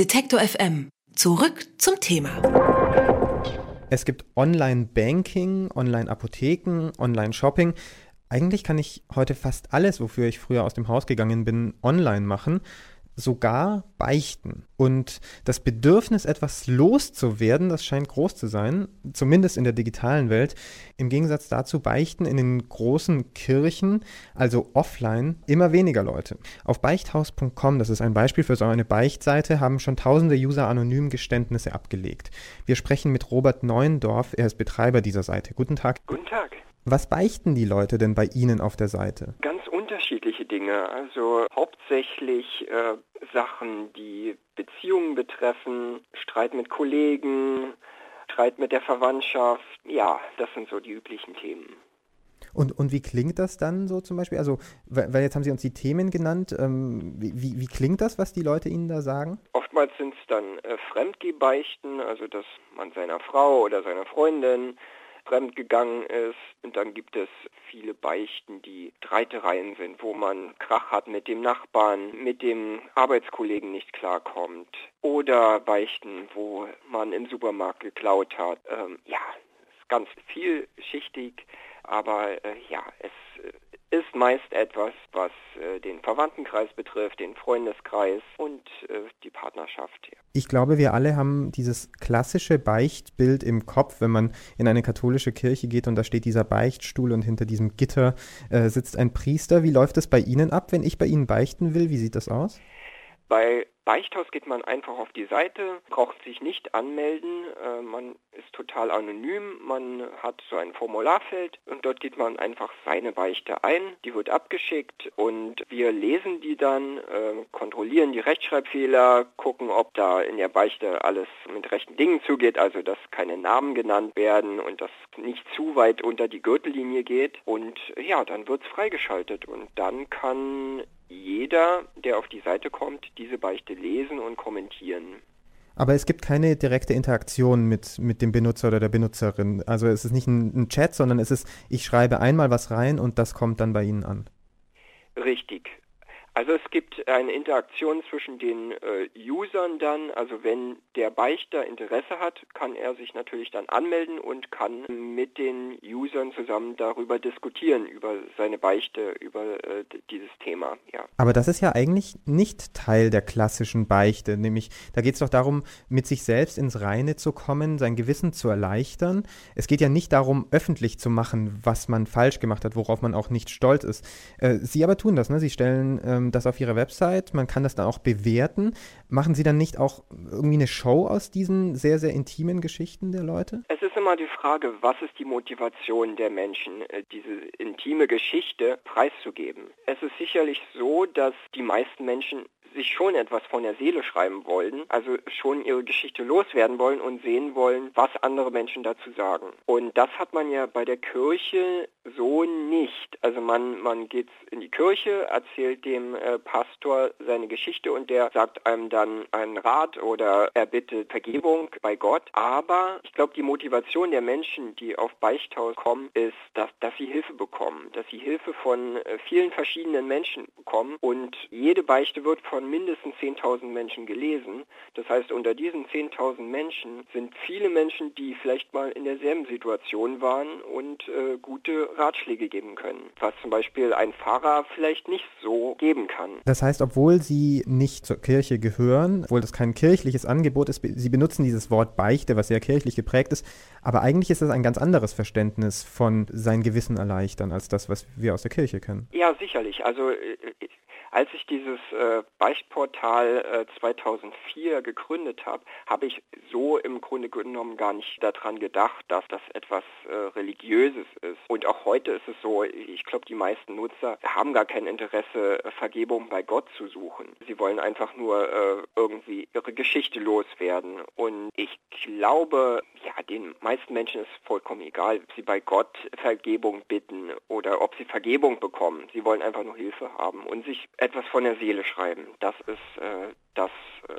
Detektor FM. Zurück zum Thema. Es gibt Online-Banking, Online-Apotheken, Online-Shopping. Eigentlich kann ich heute fast alles, wofür ich früher aus dem Haus gegangen bin, online machen sogar beichten. Und das Bedürfnis, etwas loszuwerden, das scheint groß zu sein, zumindest in der digitalen Welt. Im Gegensatz dazu beichten in den großen Kirchen, also offline, immer weniger Leute. Auf beichthaus.com, das ist ein Beispiel für so eine Beichtseite, haben schon tausende User anonym Geständnisse abgelegt. Wir sprechen mit Robert Neuendorf, er ist Betreiber dieser Seite. Guten Tag. Guten Tag. Was beichten die Leute denn bei Ihnen auf der Seite? Ganz unterschiedliche Dinge. Also hauptsächlich äh, Sachen, die Beziehungen betreffen, Streit mit Kollegen, Streit mit der Verwandtschaft. Ja, das sind so die üblichen Themen. Und, und wie klingt das dann so zum Beispiel? Also, weil jetzt haben Sie uns die Themen genannt. Ähm, wie, wie klingt das, was die Leute Ihnen da sagen? Oftmals sind es dann äh, Fremdgebeichten, also dass man seiner Frau oder seiner Freundin fremdgegangen ist. Und dann gibt es viele Beichten, die Streitereien sind, wo man Krach hat mit dem Nachbarn, mit dem Arbeitskollegen nicht klarkommt. Oder Beichten, wo man im Supermarkt geklaut hat. Ähm, ja, ist ganz vielschichtig, aber äh, ja, es äh, ist meist etwas, was äh, den Verwandtenkreis betrifft, den Freundeskreis und äh, die Partnerschaft. Ja. Ich glaube, wir alle haben dieses klassische Beichtbild im Kopf, wenn man in eine katholische Kirche geht und da steht dieser Beichtstuhl und hinter diesem Gitter äh, sitzt ein Priester. Wie läuft es bei Ihnen ab, wenn ich bei Ihnen beichten will? Wie sieht das aus? Bei Beichthaus geht man einfach auf die Seite, braucht sich nicht anmelden, äh, man ist total anonym, man hat so ein Formularfeld und dort geht man einfach seine Beichte ein, die wird abgeschickt und wir lesen die dann, äh, kontrollieren die Rechtschreibfehler, gucken, ob da in der Beichte alles mit rechten Dingen zugeht, also dass keine Namen genannt werden und dass nicht zu weit unter die Gürtellinie geht und ja, dann wird es freigeschaltet und dann kann jeder, der auf die Seite kommt, diese Beichte lesen und kommentieren. Aber es gibt keine direkte Interaktion mit, mit dem Benutzer oder der Benutzerin. Also es ist nicht ein, ein Chat, sondern es ist, ich schreibe einmal was rein und das kommt dann bei Ihnen an. Richtig. Also es gibt eine Interaktion zwischen den äh, Usern dann, also wenn der Beichter Interesse hat, kann er sich natürlich dann anmelden und kann mit den Usern zusammen darüber diskutieren, über seine Beichte, über äh, dieses Thema. Ja. Aber das ist ja eigentlich nicht Teil der klassischen Beichte, nämlich da geht es doch darum, mit sich selbst ins Reine zu kommen, sein Gewissen zu erleichtern. Es geht ja nicht darum, öffentlich zu machen, was man falsch gemacht hat, worauf man auch nicht stolz ist. Äh, Sie aber tun das, ne? Sie stellen ähm, das auf ihrer Website, man kann das dann auch bewerten. Machen Sie dann nicht auch irgendwie eine Show aus diesen sehr, sehr intimen Geschichten der Leute? Es ist immer die Frage, was ist die Motivation der Menschen, äh, diese intime Geschichte preiszugeben. Es ist sicherlich so, dass die meisten Menschen sich schon etwas von der Seele schreiben wollen, also schon ihre Geschichte loswerden wollen und sehen wollen, was andere Menschen dazu sagen. Und das hat man ja bei der Kirche so nicht. Also man, man geht in die Kirche, erzählt dem äh, Pastor seine Geschichte und der sagt einem dann einen Rat oder er bittet Vergebung bei Gott. Aber ich glaube, die Motivation der Menschen, die auf Beichthaus kommen, ist, dass, dass sie Hilfe bekommen, dass sie Hilfe von äh, vielen verschiedenen Menschen bekommen und jede Beichte wird von mindestens 10.000 Menschen gelesen. Das heißt, unter diesen 10.000 Menschen sind viele Menschen, die vielleicht mal in derselben Situation waren und äh, gute Ratschläge geben können, was zum Beispiel ein Pfarrer vielleicht nicht so geben kann. Das heißt, obwohl Sie nicht zur Kirche gehören, obwohl das kein kirchliches Angebot ist, Sie benutzen dieses Wort Beichte, was sehr kirchlich geprägt ist, aber eigentlich ist das ein ganz anderes Verständnis von sein Gewissen erleichtern als das, was wir aus der Kirche kennen. Ja, sicherlich. Also äh, als ich dieses äh, Beichtportal äh, 2004 gegründet habe, habe ich so im Grunde genommen gar nicht daran gedacht, dass das etwas äh, Religiöses ist. Und auch heute ist es so, ich glaube, die meisten Nutzer haben gar kein Interesse, Vergebung bei Gott zu suchen. Sie wollen einfach nur äh, irgendwie ihre Geschichte loswerden. Und ich glaube, ja, den meisten Menschen ist vollkommen egal, ob sie bei Gott Vergebung bitten oder ob sie Vergebung bekommen. Sie wollen einfach nur Hilfe haben und sich etwas von der Seele schreiben. Das ist äh, das, äh,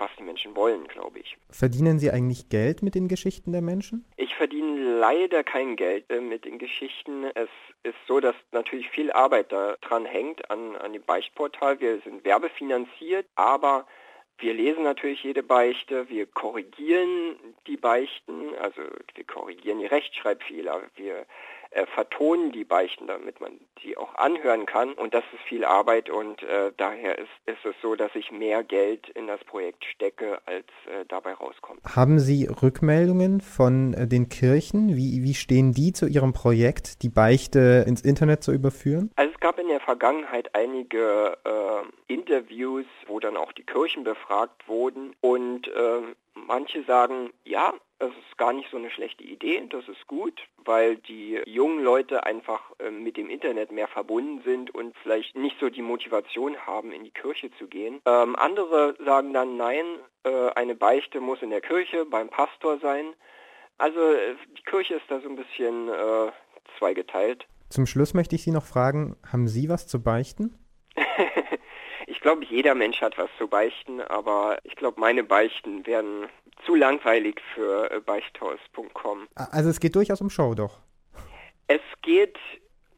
was die Menschen wollen, glaube ich. Verdienen Sie eigentlich Geld mit den Geschichten der Menschen? Ich verdiene leider kein Geld äh, mit den Geschichten. Es ist so, dass natürlich viel Arbeit daran hängt an, an dem Beichtportal. Wir sind werbefinanziert, aber Wir lesen natürlich jede Beichte, wir korrigieren die Beichten, also wir korrigieren die Rechtschreibfehler, wir äh, vertonen die Beichten, damit man die auch anhören kann. Und das ist viel Arbeit und äh, daher ist, ist es so, dass ich mehr Geld in das Projekt stecke, als äh, dabei rauskommt. Haben Sie Rückmeldungen von äh, den Kirchen? Wie, wie stehen die zu Ihrem Projekt, die Beichte ins Internet zu überführen? Also es gab in der Vergangenheit einige äh, Interviews, wo dann auch die Kirchen befragt wurden und äh, manche sagen, ja, das ist gar nicht so eine schlechte Idee, das ist gut, weil die jungen Leute einfach äh, mit dem Internet mehr verbunden sind und vielleicht nicht so die Motivation haben, in die Kirche zu gehen. Ähm, andere sagen dann, nein, äh, eine Beichte muss in der Kirche beim Pastor sein. Also äh, die Kirche ist da so ein bisschen äh, zweigeteilt. Zum Schluss möchte ich Sie noch fragen, haben Sie was zu beichten? ich glaube, jeder Mensch hat was zu beichten, aber ich glaube, meine Beichten werden zu langweilig für äh, beichthaus.com. Also es geht durchaus um Show, doch. Es geht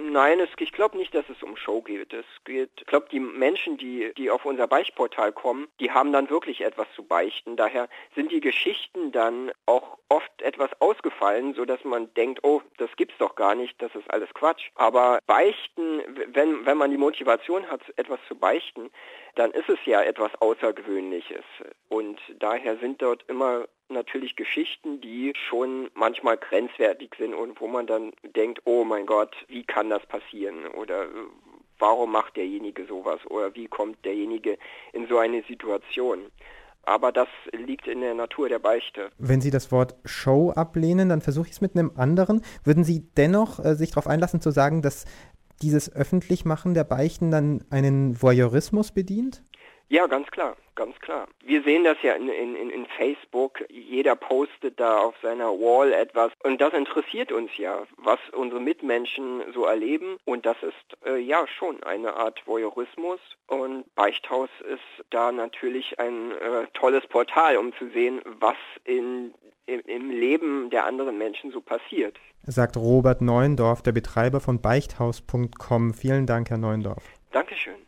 Nein, es, ich glaube nicht, dass es um Show geht. Es geht, ich glaube, die Menschen, die, die auf unser Beichtportal kommen, die haben dann wirklich etwas zu beichten. Daher sind die Geschichten dann auch oft etwas ausgefallen, so dass man denkt, oh, das gibt's doch gar nicht, das ist alles Quatsch. Aber beichten, wenn, wenn man die Motivation hat, etwas zu beichten, dann ist es ja etwas Außergewöhnliches. Und daher sind dort immer natürlich Geschichten, die schon manchmal grenzwertig sind und wo man dann denkt, oh mein Gott, wie kann das passieren? Oder äh, warum macht derjenige sowas? Oder wie kommt derjenige in so eine Situation? Aber das liegt in der Natur der Beichte. Wenn Sie das Wort Show ablehnen, dann versuche ich es mit einem anderen. Würden Sie dennoch äh, sich darauf einlassen zu sagen, dass dieses Öffentlichmachen der Beichten dann einen Voyeurismus bedient? Ja, ganz klar, ganz klar. Wir sehen das ja in, in, in Facebook. Jeder postet da auf seiner Wall etwas. Und das interessiert uns ja, was unsere Mitmenschen so erleben. Und das ist äh, ja schon eine Art Voyeurismus. Und Beichthaus ist da natürlich ein äh, tolles Portal, um zu sehen, was in, im, im Leben der anderen Menschen so passiert. Sagt Robert Neuendorf, der Betreiber von beichthaus.com. Vielen Dank, Herr Neuendorf. Dankeschön.